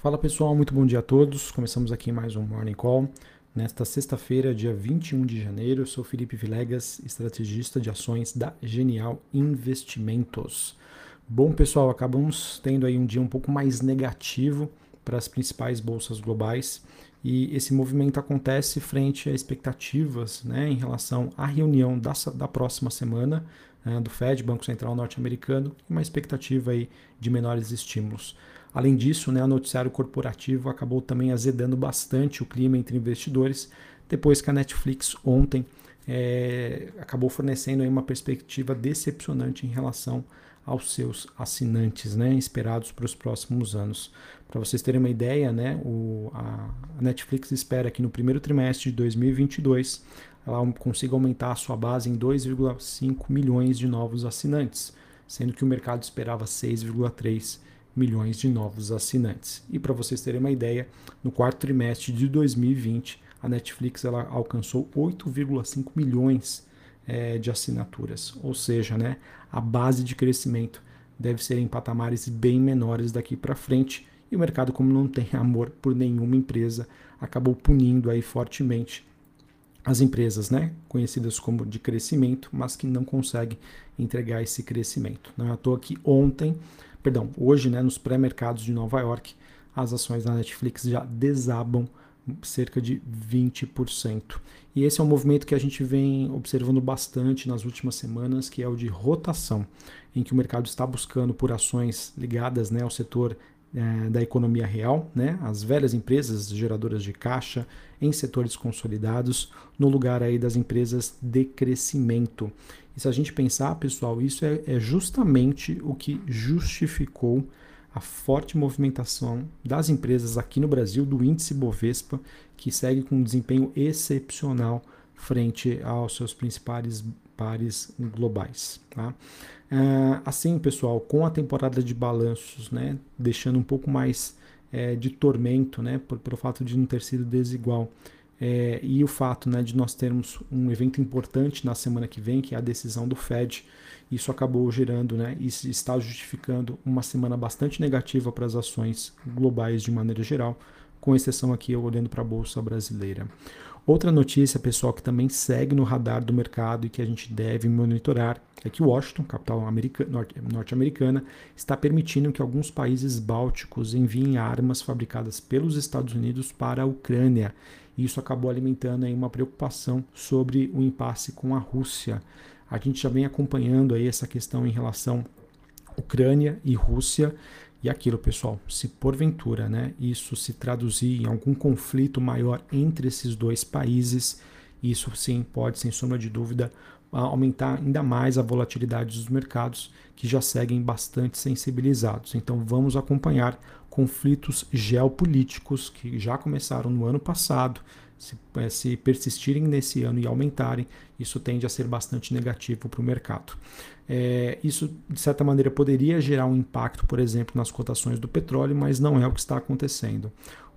Fala pessoal, muito bom dia a todos. Começamos aqui mais um Morning Call. Nesta sexta-feira, dia 21 de janeiro, eu sou Felipe Vilegas, estrategista de ações da Genial Investimentos. Bom pessoal, acabamos tendo aí um dia um pouco mais negativo para as principais bolsas globais e esse movimento acontece frente a expectativas né, em relação à reunião da, da próxima semana né, do Fed, Banco Central Norte-Americano, uma expectativa aí de menores estímulos. Além disso, né, o noticiário corporativo acabou também azedando bastante o clima entre investidores, depois que a Netflix ontem é, acabou fornecendo uma perspectiva decepcionante em relação aos seus assinantes, né, esperados para os próximos anos. Para vocês terem uma ideia, né, o, a Netflix espera que no primeiro trimestre de 2022 ela consiga aumentar a sua base em 2,5 milhões de novos assinantes, sendo que o mercado esperava 6,3 milhões de novos assinantes. E para vocês terem uma ideia, no quarto trimestre de 2020, a Netflix ela alcançou 8,5 milhões é, de assinaturas, ou seja, né, a base de crescimento deve ser em patamares bem menores daqui para frente. E o mercado, como não tem amor por nenhuma empresa, acabou punindo aí fortemente as empresas, né, conhecidas como de crescimento, mas que não conseguem entregar esse crescimento. Não é à toa que ontem perdão, hoje, né, nos pré-mercados de Nova York, as ações da Netflix já desabam cerca de 20%. E esse é um movimento que a gente vem observando bastante nas últimas semanas, que é o de rotação, em que o mercado está buscando por ações ligadas né, ao setor é, da economia real, né, as velhas empresas geradoras de caixa em setores consolidados, no lugar aí das empresas de crescimento. E se a gente pensar, pessoal, isso é, é justamente o que justificou a forte movimentação das empresas aqui no Brasil, do índice Bovespa, que segue com um desempenho excepcional frente aos seus principais pares globais. Tá? É, assim, pessoal, com a temporada de balanços, né, deixando um pouco mais é, de tormento, né, por, pelo fato de não ter sido desigual, é, e o fato né, de nós termos um evento importante na semana que vem, que é a decisão do Fed, isso acabou gerando né, e está justificando uma semana bastante negativa para as ações globais de maneira geral, com exceção aqui olhando para a Bolsa Brasileira. Outra notícia, pessoal, que também segue no radar do mercado e que a gente deve monitorar é que Washington, capital norte-americana, está permitindo que alguns países bálticos enviem armas fabricadas pelos Estados Unidos para a Ucrânia. Isso acabou alimentando aí uma preocupação sobre o impasse com a Rússia. A gente já vem acompanhando aí essa questão em relação Ucrânia e Rússia. E aquilo, pessoal, se porventura né, isso se traduzir em algum conflito maior entre esses dois países, isso sim pode, sem sombra de dúvida, aumentar ainda mais a volatilidade dos mercados, que já seguem bastante sensibilizados. Então vamos acompanhar conflitos geopolíticos que já começaram no ano passado, se, eh, se, persistirem nesse ano e aumentarem, isso tende a ser bastante negativo para o mercado. É, isso, de certa maneira, poderia gerar um impacto, por exemplo, nas cotações do petróleo, mas não é o que está acontecendo.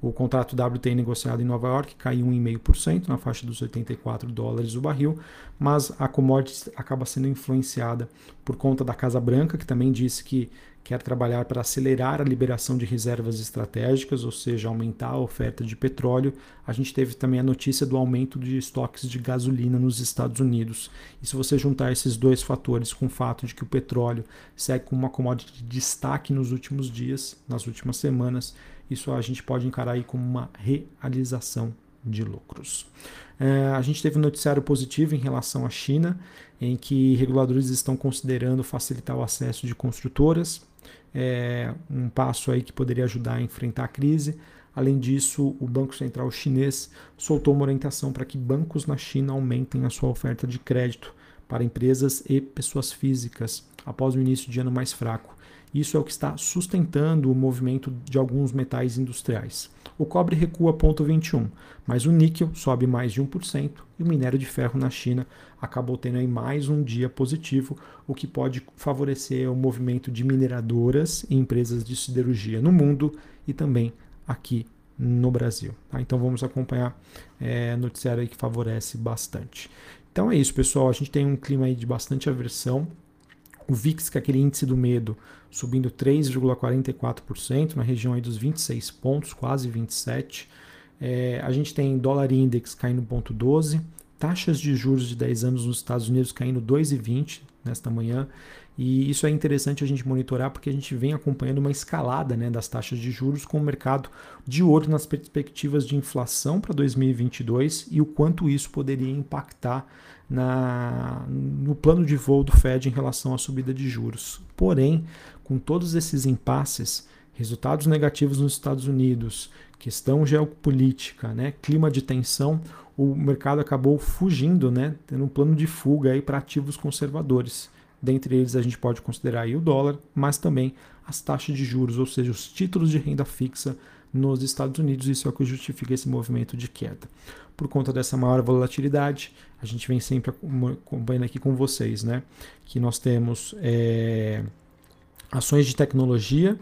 O contrato WTI negociado em Nova York caiu 1,5% na faixa dos 84 dólares o barril, mas a commodity acaba sendo influenciada por conta da Casa Branca, que também disse que quer trabalhar para acelerar a liberação de reservas estratégicas, ou seja, aumentar a oferta de petróleo. A gente teve também a notícia do aumento de estoques de gasolina nos Estados Unidos. E se você juntar esses dois fatores com o fato de que o petróleo segue com uma commodity de destaque nos últimos dias, nas últimas semanas, isso a gente pode encarar aí como uma realização de lucros. É, a gente teve um noticiário positivo em relação à China, em que reguladores estão considerando facilitar o acesso de construtoras, é, um passo aí que poderia ajudar a enfrentar a crise. Além disso, o Banco Central chinês soltou uma orientação para que bancos na China aumentem a sua oferta de crédito para empresas e pessoas físicas após o início de ano mais fraco. Isso é o que está sustentando o movimento de alguns metais industriais. O cobre recua 0,21, mas o níquel sobe mais de 1% e o minério de ferro na China acabou tendo aí mais um dia positivo, o que pode favorecer o movimento de mineradoras e empresas de siderurgia no mundo e também aqui no Brasil. Tá? Então vamos acompanhar é, noticiário que favorece bastante. Então é isso, pessoal. A gente tem um clima aí de bastante aversão O VIX, que é aquele índice do medo, subindo 3,44%, na região aí dos 26 pontos, quase 27. É, a gente tem dólar index caindo 0,12, taxas de juros de 10 anos nos Estados Unidos caindo 2,20 nesta manhã. E isso é interessante a gente monitorar porque a gente vem acompanhando uma escalada né, das taxas de juros com o mercado de olho nas perspectivas de inflação para 2022 e o quanto isso poderia impactar na, no plano de voo do Fed em relação à subida de juros. Porém, com todos esses impasses, resultados negativos nos Estados Unidos, questão geopolítica, né, clima de tensão, o mercado acabou fugindo, né, tendo um plano de fuga para ativos conservadores. Dentre eles a gente pode considerar o dólar, mas também as taxas de juros, ou seja, os títulos de renda fixa nos Estados Unidos. Isso é o que justifica esse movimento de queda. Por conta dessa maior volatilidade, a gente vem sempre acompanhando aqui com vocês, né? Que nós temos é, ações de tecnologia,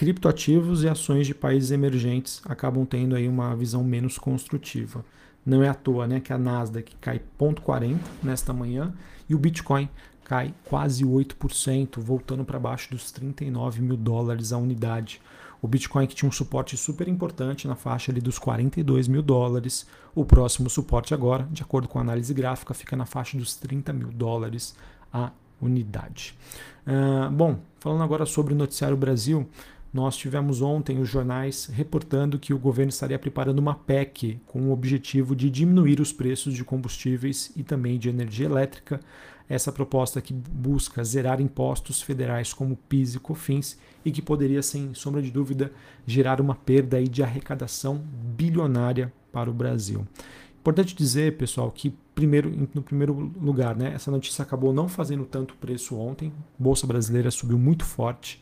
criptoativos e ações de países emergentes acabam tendo aí uma visão menos construtiva. Não é à toa né, que a Nasdaq cai 0,40 nesta manhã e o Bitcoin cai quase 8%, voltando para baixo dos 39 mil dólares a unidade. O Bitcoin que tinha um suporte super importante na faixa ali dos 42 mil dólares. O próximo suporte agora, de acordo com a análise gráfica, fica na faixa dos 30 mil dólares a unidade. Uh, bom, falando agora sobre o Noticiário Brasil, nós tivemos ontem os jornais reportando que o governo estaria preparando uma PEC com o objetivo de diminuir os preços de combustíveis e também de energia elétrica. Essa proposta que busca zerar impostos federais como PIS e COFINS e que poderia, sem sombra de dúvida, gerar uma perda de arrecadação bilionária para o Brasil. Importante dizer, pessoal, que primeiro, no primeiro lugar, né, essa notícia acabou não fazendo tanto preço ontem. Bolsa brasileira subiu muito forte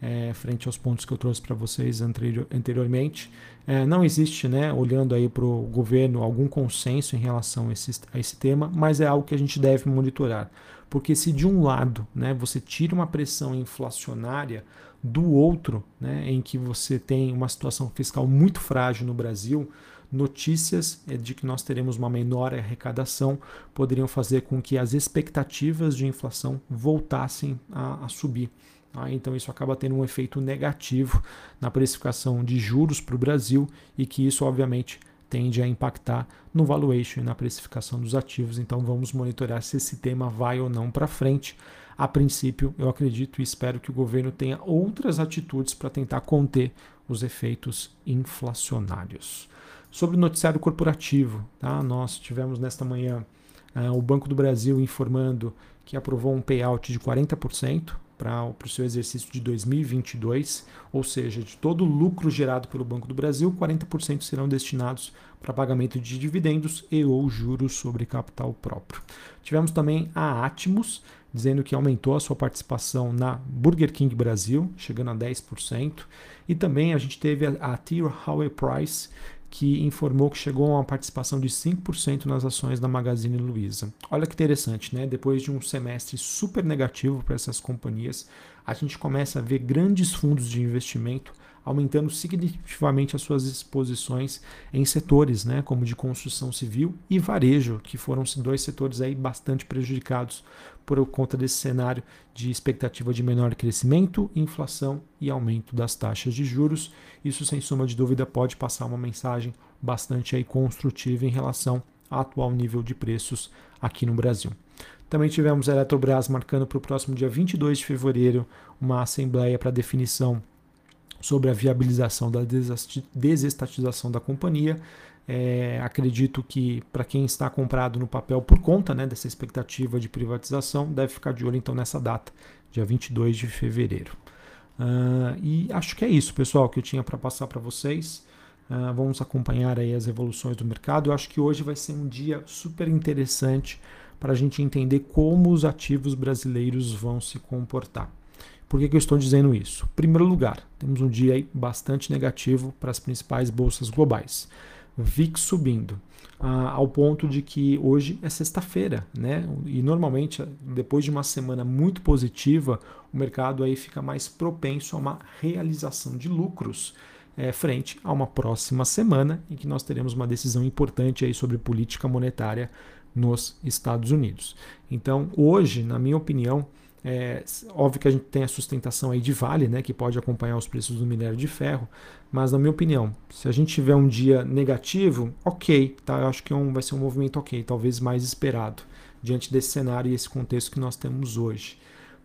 é, frente aos pontos que eu trouxe para vocês anterior, anteriormente. É, não existe, né, olhando aí para o governo, algum consenso em relação a esse, a esse tema, mas é algo que a gente deve monitorar. Porque se de um lado né, você tira uma pressão inflacionária, do outro, né, em que você tem uma situação fiscal muito frágil no Brasil, notícias é, de que nós teremos uma menor arrecadação poderiam fazer com que as expectativas de inflação voltassem a, a subir. Ah, então isso acaba tendo um efeito negativo na precificação de juros para o Brasil e que isso, obviamente, tende a impactar no valuation e na precificação dos ativos. Então vamos monitorar se esse tema vai ou não para frente. A princípio, eu acredito e espero que o governo tenha outras atitudes para tentar conter os efeitos inflacionários. Sobre o noticiário corporativo, tá? nós tivemos nesta manhã uh, o Banco do Brasil informando que aprovou um payout de 40% para o seu exercício de 2022, ou seja, de todo o lucro gerado pelo Banco do Brasil, 40% serão destinados para pagamento de dividendos e ou juros sobre capital próprio. Tivemos também a Atmos, dizendo que aumentou a sua participação na Burger King Brasil, chegando a 10%, e também a gente teve a, a Tier Howey Price, que informou que chegou a uma participação de 5% nas ações da Magazine Luiza. Olha que interessante, né? Depois de um semestre super negativo para essas companhias, a gente começa a ver grandes fundos de investimento aumentando significativamente as suas exposições em setores, né, como de construção civil e varejo, que foram dois setores aí bastante prejudicados por conta desse cenário de expectativa de menor crescimento, inflação e aumento das taxas de juros. Isso, sem sombra de dúvida, pode passar uma mensagem bastante aí construtiva em relação ao atual nível de preços aqui no Brasil. Também tivemos a Eletrobras marcando para o próximo dia 22 de fevereiro uma assembleia para definição sobre a viabilização da desestatização da companhia. É, acredito que para quem está comprado no papel por conta né, dessa expectativa de privatização, deve ficar de olho então nessa data, dia 22 de fevereiro. Uh, e acho que é isso, pessoal, que eu tinha para passar para vocês. Uh, vamos acompanhar aí as evoluções do mercado. Eu acho que hoje vai ser um dia super interessante para a gente entender como os ativos brasileiros vão se comportar. Por que, que eu estou dizendo isso? Em primeiro lugar, temos um dia aí bastante negativo para as principais bolsas globais. VIX subindo, ah, ao ponto de que hoje é sexta-feira, né? E normalmente, depois de uma semana muito positiva, o mercado aí fica mais propenso a uma realização de lucros é, frente a uma próxima semana em que nós teremos uma decisão importante aí sobre política monetária nos Estados Unidos. Então, hoje, na minha opinião, É, óbvio que a gente tem a sustentação aí de Vale, né, que pode acompanhar os preços do minério de ferro, mas na minha opinião, se a gente tiver um dia negativo, ok, tá? Eu acho que é um, vai ser um movimento ok, talvez mais esperado diante desse cenário e esse contexto que nós temos hoje.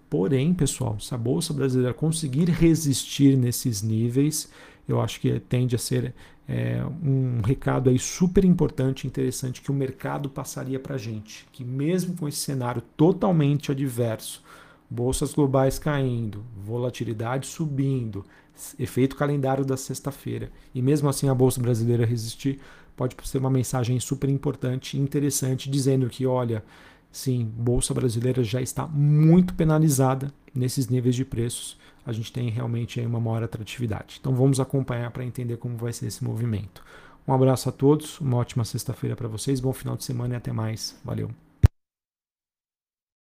Porém, pessoal, se a bolsa brasileira conseguir resistir nesses níveis, eu acho que tende a ser é, um recado aí super importante, interessante que o mercado passaria para a gente, que mesmo com esse cenário totalmente adverso, bolsas globais caindo, volatilidade subindo, efeito calendário da sexta-feira, e mesmo assim a bolsa brasileira resistir, pode ser uma mensagem super importante e interessante dizendo que, olha, sim, bolsa brasileira já está muito penalizada nesses níveis de preços. A gente tem realmente uma maior atratividade. Então vamos acompanhar para entender como vai ser esse movimento. Um abraço a todos, uma ótima sexta-feira para vocês, bom final de semana e até mais. Valeu.